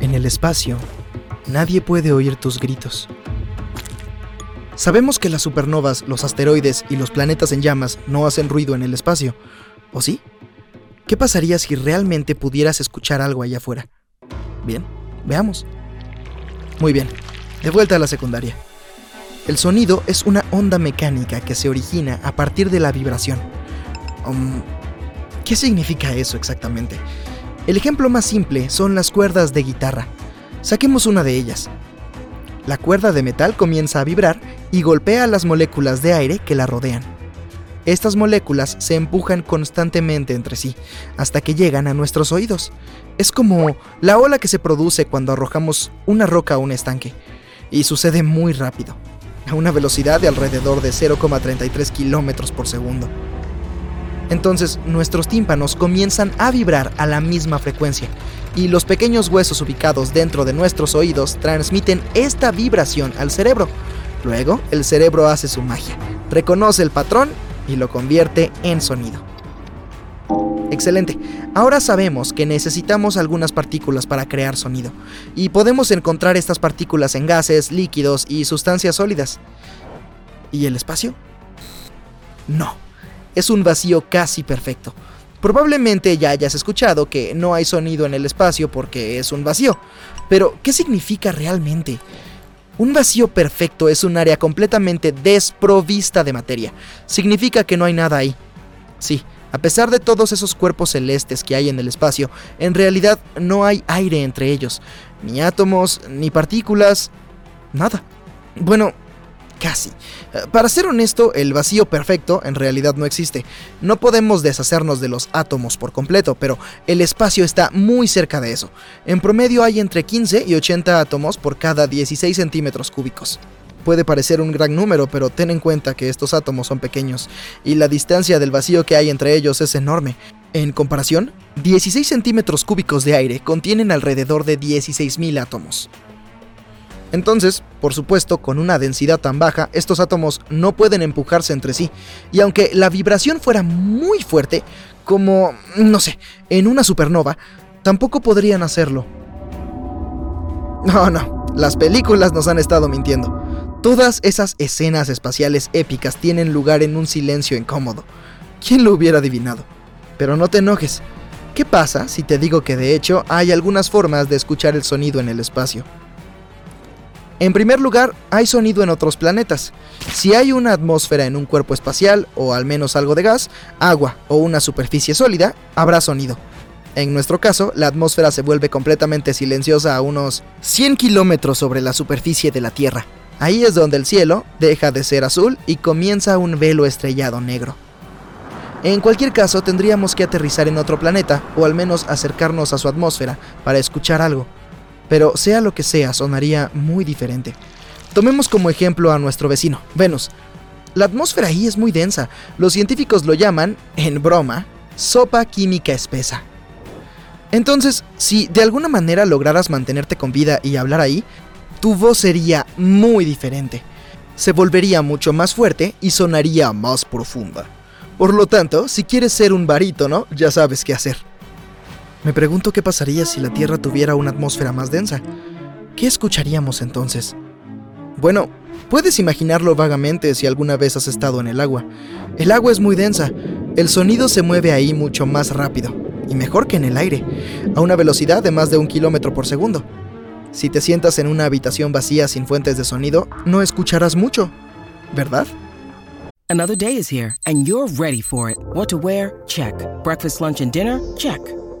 En el espacio, nadie puede oír tus gritos. Sabemos que las supernovas, los asteroides y los planetas en llamas no hacen ruido en el espacio, ¿o sí? ¿Qué pasaría si realmente pudieras escuchar algo allá afuera? Bien, veamos. Muy bien, de vuelta a la secundaria. El sonido es una onda mecánica que se origina a partir de la vibración. Um, ¿Qué significa eso exactamente? El ejemplo más simple son las cuerdas de guitarra. Saquemos una de ellas. La cuerda de metal comienza a vibrar y golpea las moléculas de aire que la rodean. Estas moléculas se empujan constantemente entre sí hasta que llegan a nuestros oídos. Es como la ola que se produce cuando arrojamos una roca a un estanque. Y sucede muy rápido, a una velocidad de alrededor de 0,33 kilómetros por segundo entonces nuestros tímpanos comienzan a vibrar a la misma frecuencia y los pequeños huesos ubicados dentro de nuestros oídos transmiten esta vibración al cerebro. Luego, el cerebro hace su magia, reconoce el patrón y lo convierte en sonido. Excelente. Ahora sabemos que necesitamos algunas partículas para crear sonido, y podemos encontrar estas partículas en gases, líquidos y sustancias sólidas. ¿Y el espacio? No es un vacío casi perfecto. Probablemente ya hayas escuchado que no hay sonido en el espacio porque es un vacío. Pero, ¿qué significa realmente? Un vacío perfecto es un área completamente desprovista de materia. Significa que no hay nada ahí. Sí, a pesar de todos esos cuerpos celestes que hay en el espacio, en realidad no hay aire entre ellos. Ni átomos, ni partículas, nada. Bueno, Casi. Eh, para ser honesto, el vacío perfecto en realidad no existe. No podemos deshacernos de los átomos por completo, pero el espacio está muy cerca de eso. En promedio hay entre 15 y 80 átomos por cada 16 centímetros cúbicos. Puede parecer un gran número, pero ten en cuenta que estos átomos son pequeños y la distancia del vacío que hay entre ellos es enorme. En comparación, 16 centímetros cúbicos de aire contienen alrededor de 16.000 átomos. Entonces, por supuesto, con una densidad tan baja, estos átomos no pueden empujarse entre sí, y aunque la vibración fuera muy fuerte, como, no sé, en una supernova, tampoco podrían hacerlo. No, no, las películas nos han estado mintiendo. Todas esas escenas espaciales épicas tienen lugar en un silencio incómodo. ¿Quién lo hubiera adivinado? Pero no te enojes. ¿Qué pasa si te digo que de hecho hay algunas formas de escuchar el sonido en el espacio? En primer lugar, hay sonido en otros planetas. Si hay una atmósfera en un cuerpo espacial, o al menos algo de gas, agua o una superficie sólida, habrá sonido. En nuestro caso, la atmósfera se vuelve completamente silenciosa a unos 100 kilómetros sobre la superficie de la Tierra. Ahí es donde el cielo deja de ser azul y comienza un velo estrellado negro. En cualquier caso, tendríamos que aterrizar en otro planeta, o al menos acercarnos a su atmósfera, para escuchar algo pero sea lo que sea, sonaría muy diferente. Tomemos como ejemplo a nuestro vecino, Venus. La atmósfera ahí es muy densa. Los científicos lo llaman, en broma, sopa química espesa. Entonces, si de alguna manera lograras mantenerte con vida y hablar ahí, tu voz sería muy diferente. Se volvería mucho más fuerte y sonaría más profunda. Por lo tanto, si quieres ser un barítono, ya sabes qué hacer. Me pregunto qué pasaría si la Tierra tuviera una atmósfera más densa. ¿Qué escucharíamos entonces? Bueno, puedes imaginarlo vagamente si alguna vez has estado en el agua. El agua es muy densa, el sonido se mueve ahí mucho más rápido, y mejor que en el aire, a una velocidad de más de un kilómetro por segundo. Si te sientas en una habitación vacía sin fuentes de sonido, no escucharás mucho, ¿verdad? Another day is here, and you're ready for it. What to wear? Check. Breakfast, lunch, and dinner? Check.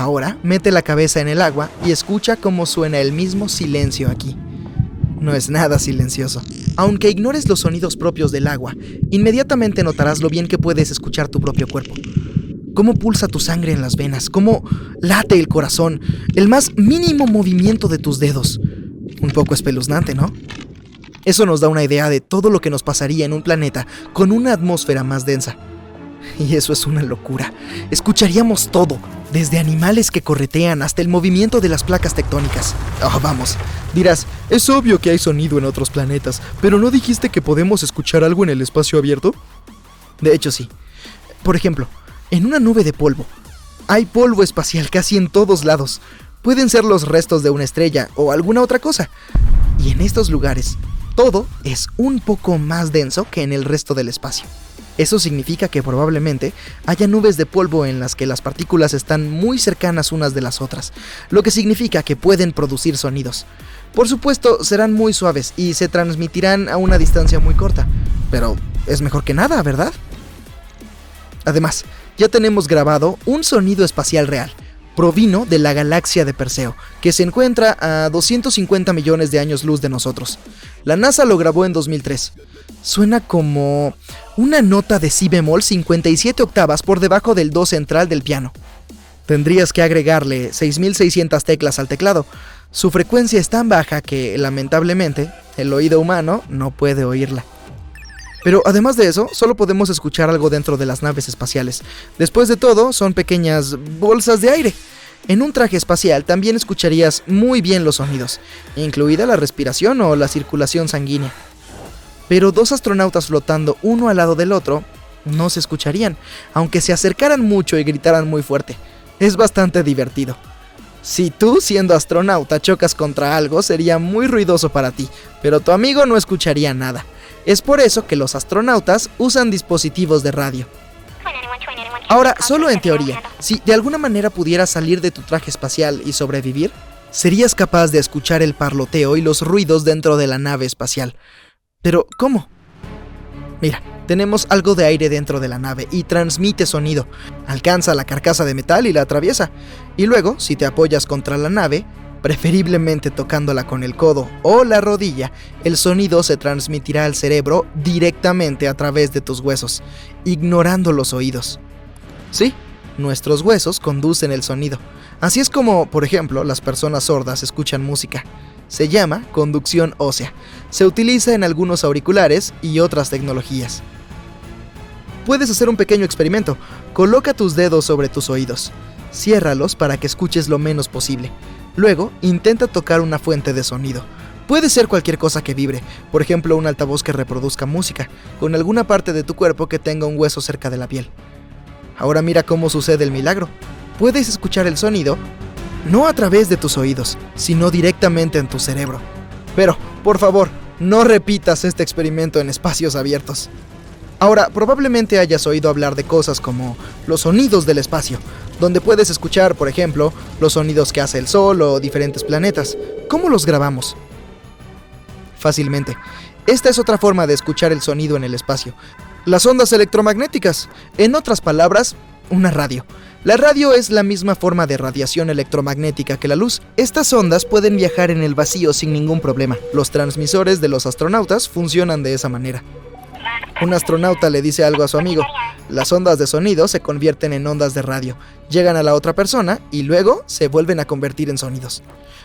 Ahora, mete la cabeza en el agua y escucha cómo suena el mismo silencio aquí. No es nada silencioso. Aunque ignores los sonidos propios del agua, inmediatamente notarás lo bien que puedes escuchar tu propio cuerpo. Cómo pulsa tu sangre en las venas, cómo late el corazón, el más mínimo movimiento de tus dedos. Un poco espeluznante, ¿no? Eso nos da una idea de todo lo que nos pasaría en un planeta con una atmósfera más densa. Y eso es una locura. Escucharíamos todo, desde animales que corretean hasta el movimiento de las placas tectónicas. Oh, vamos, dirás, es obvio que hay sonido en otros planetas, pero ¿no dijiste que podemos escuchar algo en el espacio abierto? De hecho, sí. Por ejemplo, en una nube de polvo. Hay polvo espacial casi en todos lados. Pueden ser los restos de una estrella o alguna otra cosa. Y en estos lugares, todo es un poco más denso que en el resto del espacio. Eso significa que probablemente haya nubes de polvo en las que las partículas están muy cercanas unas de las otras, lo que significa que pueden producir sonidos. Por supuesto, serán muy suaves y se transmitirán a una distancia muy corta, pero es mejor que nada, ¿verdad? Además, ya tenemos grabado un sonido espacial real. Provino de la galaxia de Perseo, que se encuentra a 250 millones de años luz de nosotros. La NASA lo grabó en 2003. Suena como una nota de si bemol 57 octavas por debajo del do central del piano. Tendrías que agregarle 6600 teclas al teclado. Su frecuencia es tan baja que, lamentablemente, el oído humano no puede oírla. Pero además de eso, solo podemos escuchar algo dentro de las naves espaciales. Después de todo, son pequeñas bolsas de aire. En un traje espacial también escucharías muy bien los sonidos, incluida la respiración o la circulación sanguínea. Pero dos astronautas flotando uno al lado del otro no se escucharían, aunque se acercaran mucho y gritaran muy fuerte. Es bastante divertido. Si tú, siendo astronauta, chocas contra algo, sería muy ruidoso para ti, pero tu amigo no escucharía nada. Es por eso que los astronautas usan dispositivos de radio. Ahora, solo en teoría, si de alguna manera pudieras salir de tu traje espacial y sobrevivir, serías capaz de escuchar el parloteo y los ruidos dentro de la nave espacial. Pero, ¿cómo? Mira, tenemos algo de aire dentro de la nave y transmite sonido. Alcanza la carcasa de metal y la atraviesa. Y luego, si te apoyas contra la nave, preferiblemente tocándola con el codo o la rodilla, el sonido se transmitirá al cerebro directamente a través de tus huesos, ignorando los oídos. Sí, nuestros huesos conducen el sonido. Así es como, por ejemplo, las personas sordas escuchan música. Se llama conducción ósea. Se utiliza en algunos auriculares y otras tecnologías. Puedes hacer un pequeño experimento. Coloca tus dedos sobre tus oídos. Ciérralos para que escuches lo menos posible. Luego, intenta tocar una fuente de sonido. Puede ser cualquier cosa que vibre, por ejemplo un altavoz que reproduzca música, con alguna parte de tu cuerpo que tenga un hueso cerca de la piel. Ahora mira cómo sucede el milagro. Puedes escuchar el sonido no a través de tus oídos, sino directamente en tu cerebro. Pero, por favor, no repitas este experimento en espacios abiertos. Ahora, probablemente hayas oído hablar de cosas como los sonidos del espacio, donde puedes escuchar, por ejemplo, los sonidos que hace el Sol o diferentes planetas. ¿Cómo los grabamos? Fácilmente. Esta es otra forma de escuchar el sonido en el espacio. Las ondas electromagnéticas. En otras palabras, una radio. La radio es la misma forma de radiación electromagnética que la luz. Estas ondas pueden viajar en el vacío sin ningún problema. Los transmisores de los astronautas funcionan de esa manera. Un astronauta le dice algo a su amigo. Las ondas de sonido se convierten en ondas de radio, llegan a la otra persona y luego se vuelven a convertir en sonidos.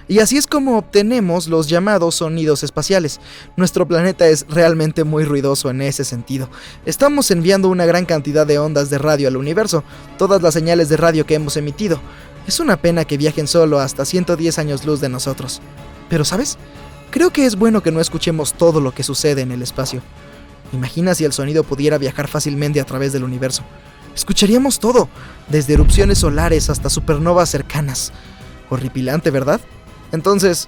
Y así es como obtenemos los llamados sonidos espaciales. Nuestro planeta es realmente muy ruidoso en ese sentido. Estamos enviando una gran cantidad de ondas de radio al universo, todas las señales de radio que hemos emitido. Es una pena que viajen solo hasta 110 años luz de nosotros. Pero, ¿sabes? Creo que es bueno que no escuchemos todo lo que sucede en el espacio. Imagina si el sonido pudiera viajar fácilmente a través del universo. Escucharíamos todo, desde erupciones solares hasta supernovas cercanas. Horripilante, ¿verdad? Entonces,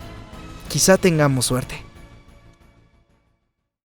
quizá tengamos suerte.